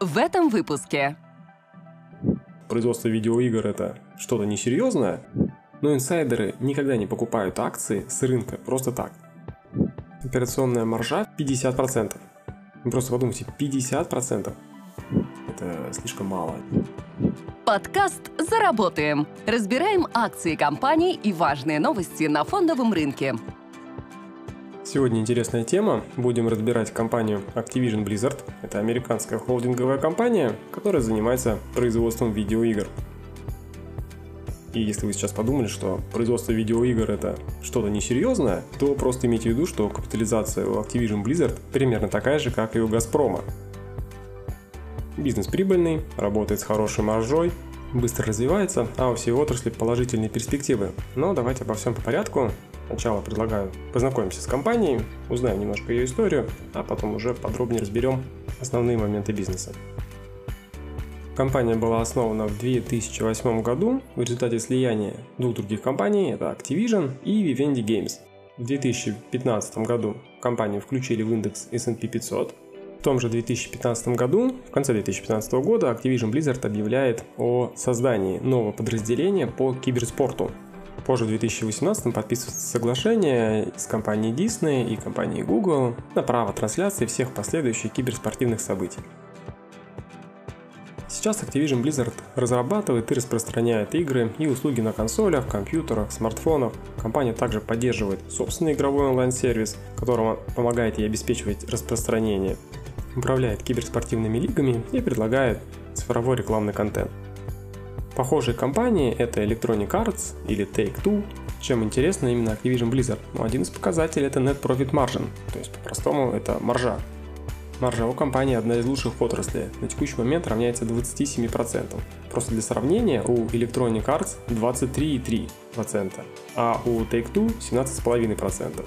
В этом выпуске. Производство видеоигр это что-то несерьезное, но инсайдеры никогда не покупают акции с рынка просто так. Операционная маржа 50%. Вы просто подумайте, 50%. Это слишком мало. Подкаст «Заработаем». Разбираем акции компаний и важные новости на фондовом рынке. Сегодня интересная тема. Будем разбирать компанию Activision Blizzard. Это американская холдинговая компания, которая занимается производством видеоигр. И если вы сейчас подумали, что производство видеоигр это что-то несерьезное, то просто имейте в виду, что капитализация у Activision Blizzard примерно такая же, как и у Газпрома. Бизнес прибыльный, работает с хорошей маржой, быстро развивается, а у всей отрасли положительные перспективы. Но давайте обо всем по порядку. Сначала предлагаю познакомимся с компанией, узнаем немножко ее историю, а потом уже подробнее разберем основные моменты бизнеса. Компания была основана в 2008 году в результате слияния двух других компаний, это Activision и Vivendi Games. В 2015 году компанию включили в индекс S&P 500. В том же 2015 году, в конце 2015 года, Activision Blizzard объявляет о создании нового подразделения по киберспорту, Позже в 2018 подписывается соглашение с компанией Disney и компанией Google на право трансляции всех последующих киберспортивных событий. Сейчас Activision Blizzard разрабатывает и распространяет игры и услуги на консолях, компьютерах, смартфонах. Компания также поддерживает собственный игровой онлайн-сервис, которому помогает ей обеспечивать распространение, управляет киберспортивными лигами и предлагает цифровой рекламный контент. Похожие компании это Electronic Arts или Take-Two. Чем интересно именно Activision Blizzard? Ну, один из показателей это Net Profit Margin, то есть по-простому это маржа. Маржа у компании одна из лучших в отрасли, на текущий момент равняется 27%. Просто для сравнения, у Electronic Arts 23,3%, а у Take-Two 17,5%.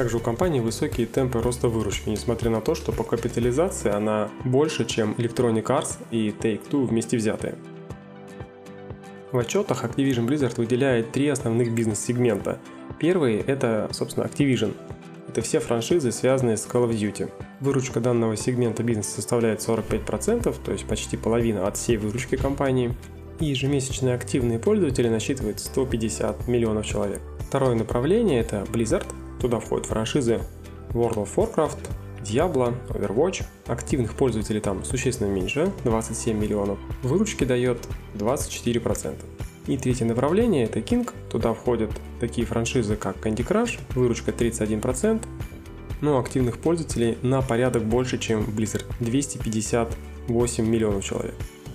Также у компании высокие темпы роста выручки, несмотря на то, что по капитализации она больше, чем Electronic Arts и Take-Two вместе взятые. В отчетах Activision Blizzard выделяет три основных бизнес-сегмента. Первый – это, собственно, Activision. Это все франшизы, связанные с Call of Duty. Выручка данного сегмента бизнеса составляет 45%, то есть почти половина от всей выручки компании. И ежемесячные активные пользователи насчитывают 150 миллионов человек. Второе направление – это Blizzard – Туда входят франшизы World of Warcraft, Diablo, Overwatch. Активных пользователей там существенно меньше, 27 миллионов. Выручки дает 24%. И третье направление это King. Туда входят такие франшизы, как Candy Crush, выручка 31%, но активных пользователей на порядок больше, чем Blizzard, 258 миллионов человек.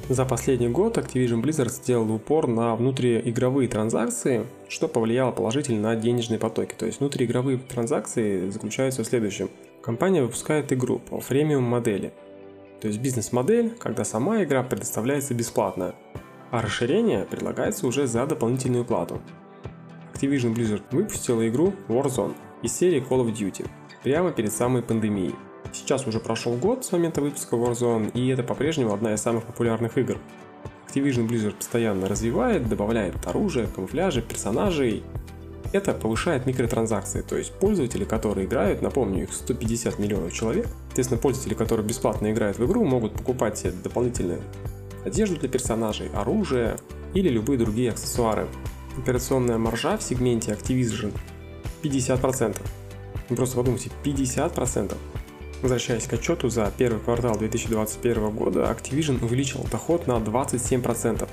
За последний год Activision Blizzard сделал упор на внутриигровые транзакции, что повлияло положительно на денежные потоки. То есть внутриигровые транзакции заключаются в следующем. Компания выпускает игру по фремиум модели. То есть бизнес-модель, когда сама игра предоставляется бесплатно, а расширение предлагается уже за дополнительную плату. Activision Blizzard выпустила игру Warzone из серии Call of Duty прямо перед самой пандемией. Сейчас уже прошел год с момента выпуска Warzone, и это по-прежнему одна из самых популярных игр. Activision Blizzard постоянно развивает, добавляет оружие, камуфляжи, персонажей. Это повышает микротранзакции, то есть пользователи, которые играют, напомню, их 150 миллионов человек, соответственно, пользователи, которые бесплатно играют в игру, могут покупать себе дополнительную одежду для персонажей, оружие или любые другие аксессуары. Операционная маржа в сегменте Activision 50%. Вы просто подумайте, 50%. Возвращаясь к отчету за первый квартал 2021 года, Activision увеличил доход на 27%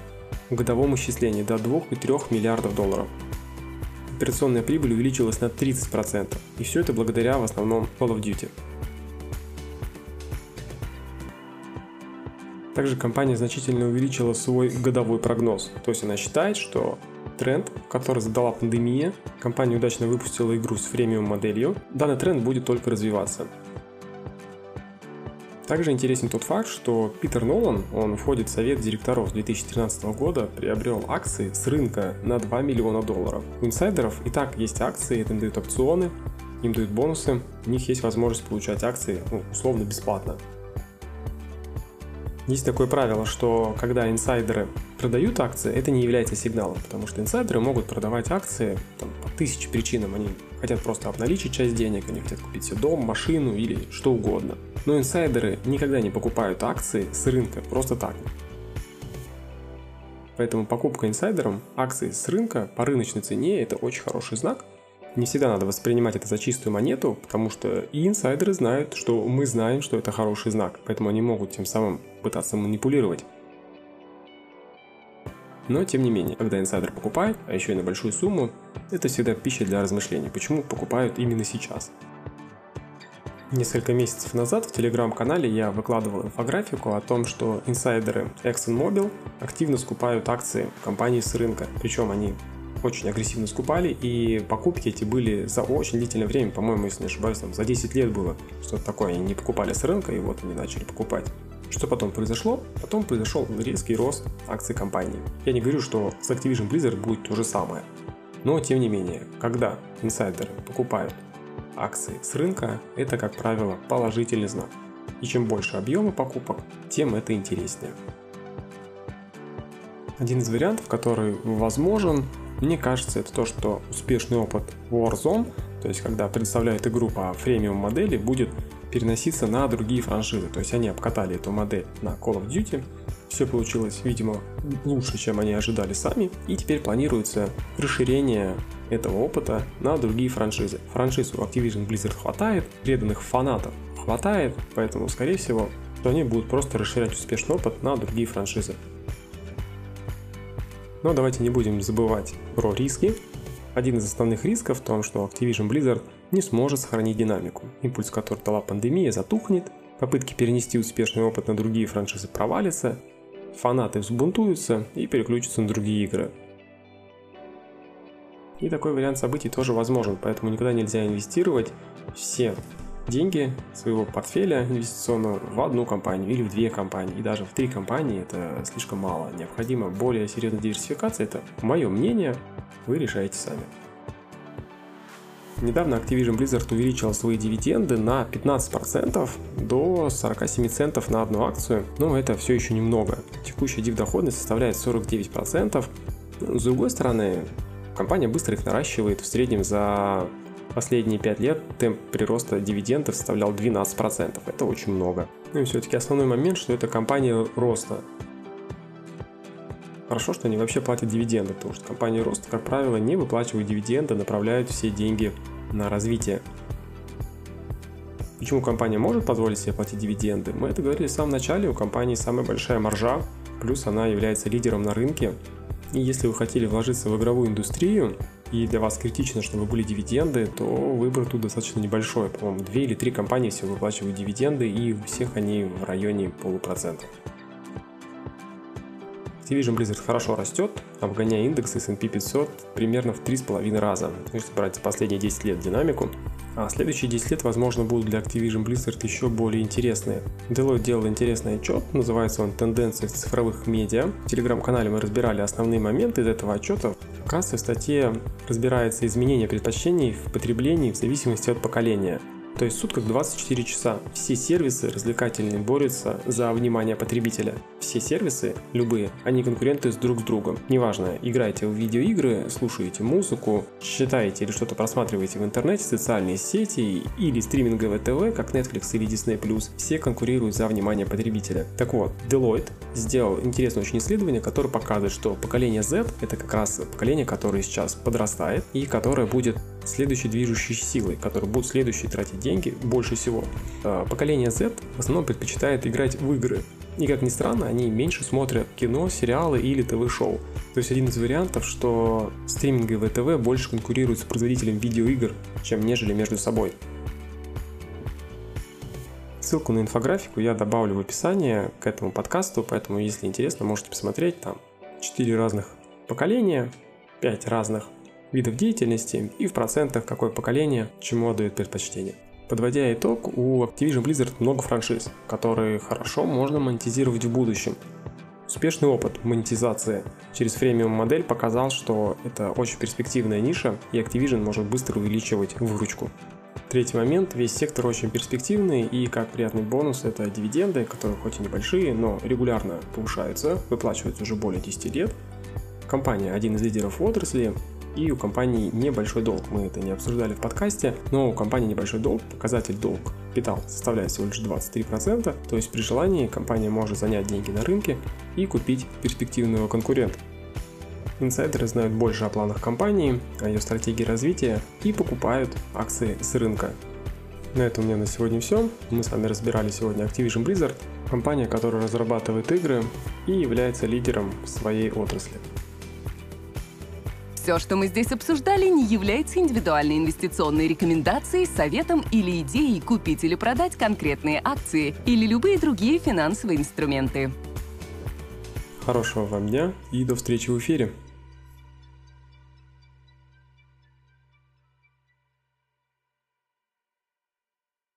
в годовом исчислении до 2,3 миллиардов долларов. Операционная прибыль увеличилась на 30%, и все это благодаря в основном Call of Duty. Также компания значительно увеличила свой годовой прогноз, то есть она считает, что тренд, который задала пандемия, компания удачно выпустила игру с фремиум моделью, данный тренд будет только развиваться. Также интересен тот факт, что Питер Нолан, он входит в совет директоров 2013 года, приобрел акции с рынка на 2 миллиона долларов. У инсайдеров и так есть акции, это им дают опционы, им дают бонусы, у них есть возможность получать акции ну, условно бесплатно. Есть такое правило, что когда инсайдеры продают акции, это не является сигналом, потому что инсайдеры могут продавать акции там, по тысяче причинам. Они хотят просто обналичить часть денег, они хотят купить себе дом, машину или что угодно. Но инсайдеры никогда не покупают акции с рынка просто так. Поэтому покупка инсайдером акций с рынка по рыночной цене – это очень хороший знак. Не всегда надо воспринимать это за чистую монету, потому что и инсайдеры знают, что мы знаем, что это хороший знак, поэтому они могут тем самым пытаться манипулировать. Но, тем не менее, когда инсайдер покупает, а еще и на большую сумму, это всегда пища для размышлений, почему покупают именно сейчас. Несколько месяцев назад в телеграм-канале я выкладывал инфографику о том, что инсайдеры ExxonMobil активно скупают акции компании с рынка. Причем они очень агрессивно скупали, и покупки эти были за очень длительное время, по-моему, если не ошибаюсь, там за 10 лет было что-то такое, они не покупали с рынка, и вот они начали покупать. Что потом произошло? Потом произошел резкий рост акций компании. Я не говорю, что с Activision Blizzard будет то же самое. Но, тем не менее, когда инсайдеры покупают акции с рынка, это, как правило, положительный знак. И чем больше объема покупок, тем это интереснее. Один из вариантов, который возможен, мне кажется, это то, что успешный опыт Warzone, то есть когда предоставляют игру по фремиум модели, будет переноситься на другие франшизы. То есть они обкатали эту модель на Call of Duty, все получилось, видимо, лучше, чем они ожидали сами, и теперь планируется расширение этого опыта на другие франшизы. Франшиз у Activision Blizzard хватает, преданных фанатов хватает, поэтому, скорее всего, что они будут просто расширять успешный опыт на другие франшизы. Но давайте не будем забывать про риски. Один из основных рисков в том, что Activision Blizzard не сможет сохранить динамику. Импульс, который дала пандемия, затухнет, попытки перенести успешный опыт на другие франшизы провалятся, фанаты взбунтуются и переключатся на другие игры. И такой вариант событий тоже возможен, поэтому никогда нельзя инвестировать все деньги своего портфеля инвестиционного в одну компанию или в две компании, и даже в три компании это слишком мало. Необходима более серьезная диверсификация, это мое мнение, вы решаете сами. Недавно Activision Blizzard увеличил свои дивиденды на 15% до 47 центов на одну акцию, но это все еще немного. Текущая див-доходность составляет 49%. С другой стороны, компания быстро их наращивает, в среднем за последние 5 лет темп прироста дивидендов составлял 12%. Это очень много. Ну и все-таки основной момент, что это компания роста. Хорошо, что они вообще платят дивиденды, потому что компании роста, как правило, не выплачивают дивиденды, направляют все деньги на развитие. Почему компания может позволить себе платить дивиденды? Мы это говорили в самом начале, у компании самая большая маржа, плюс она является лидером на рынке. И если вы хотели вложиться в игровую индустрию, и для вас критично, чтобы были дивиденды, то выбор тут достаточно небольшой. По-моему, две или три компании всего выплачивают дивиденды, и у всех они в районе полупроцента. Activision Blizzard хорошо растет, обгоняя индекс S&P 500 примерно в 3,5 раза, если брать последние 10 лет динамику. А следующие 10 лет, возможно, будут для Activision Blizzard еще более интересные. Deloitte делал интересный отчет, называется он «Тенденции цифровых медиа». В телеграм-канале мы разбирали основные моменты из этого отчета. Как раз в статье разбирается изменение предпочтений в потреблении в зависимости от поколения. То есть сутках 24 часа все сервисы развлекательные борются за внимание потребителя. Все сервисы, любые, они конкуренты с друг с другом. Неважно, играете в видеоигры, слушаете музыку, читаете или что-то просматриваете в интернете, социальные сети или стриминговое ТВ, как Netflix или Disney+, все конкурируют за внимание потребителя. Так вот, Deloitte сделал интересное очень исследование, которое показывает, что поколение Z это как раз поколение, которое сейчас подрастает и которое будет следующей движущей силой, которые будут следующие тратить деньги больше всего. А, поколение Z в основном предпочитает играть в игры. И как ни странно, они меньше смотрят кино, сериалы или ТВ-шоу. То есть один из вариантов, что стриминговые ТВ больше конкурируют с производителем видеоигр, чем нежели между собой. Ссылку на инфографику я добавлю в описание к этому подкасту, поэтому если интересно, можете посмотреть там 4 разных поколения, 5 разных видов деятельности и в процентах какое поколение чему отдает предпочтение. Подводя итог, у Activision Blizzard много франшиз, которые хорошо можно монетизировать в будущем. Успешный опыт монетизации через фремиум модель показал, что это очень перспективная ниша, и Activision может быстро увеличивать выручку. Третий момент, весь сектор очень перспективный, и как приятный бонус это дивиденды, которые хоть и небольшие, но регулярно повышаются, выплачиваются уже более 10 лет. Компания один из лидеров отрасли, и у компании небольшой долг. Мы это не обсуждали в подкасте, но у компании небольшой долг, показатель долг капитал составляет всего лишь 23%, то есть при желании компания может занять деньги на рынке и купить перспективного конкурента. Инсайдеры знают больше о планах компании, о ее стратегии развития и покупают акции с рынка. На этом у меня на сегодня все. Мы с вами разбирали сегодня Activision Blizzard, компания, которая разрабатывает игры и является лидером в своей отрасли. Все, что мы здесь обсуждали, не является индивидуальной инвестиционной рекомендацией, советом или идеей купить или продать конкретные акции или любые другие финансовые инструменты. Хорошего вам дня и до встречи в эфире.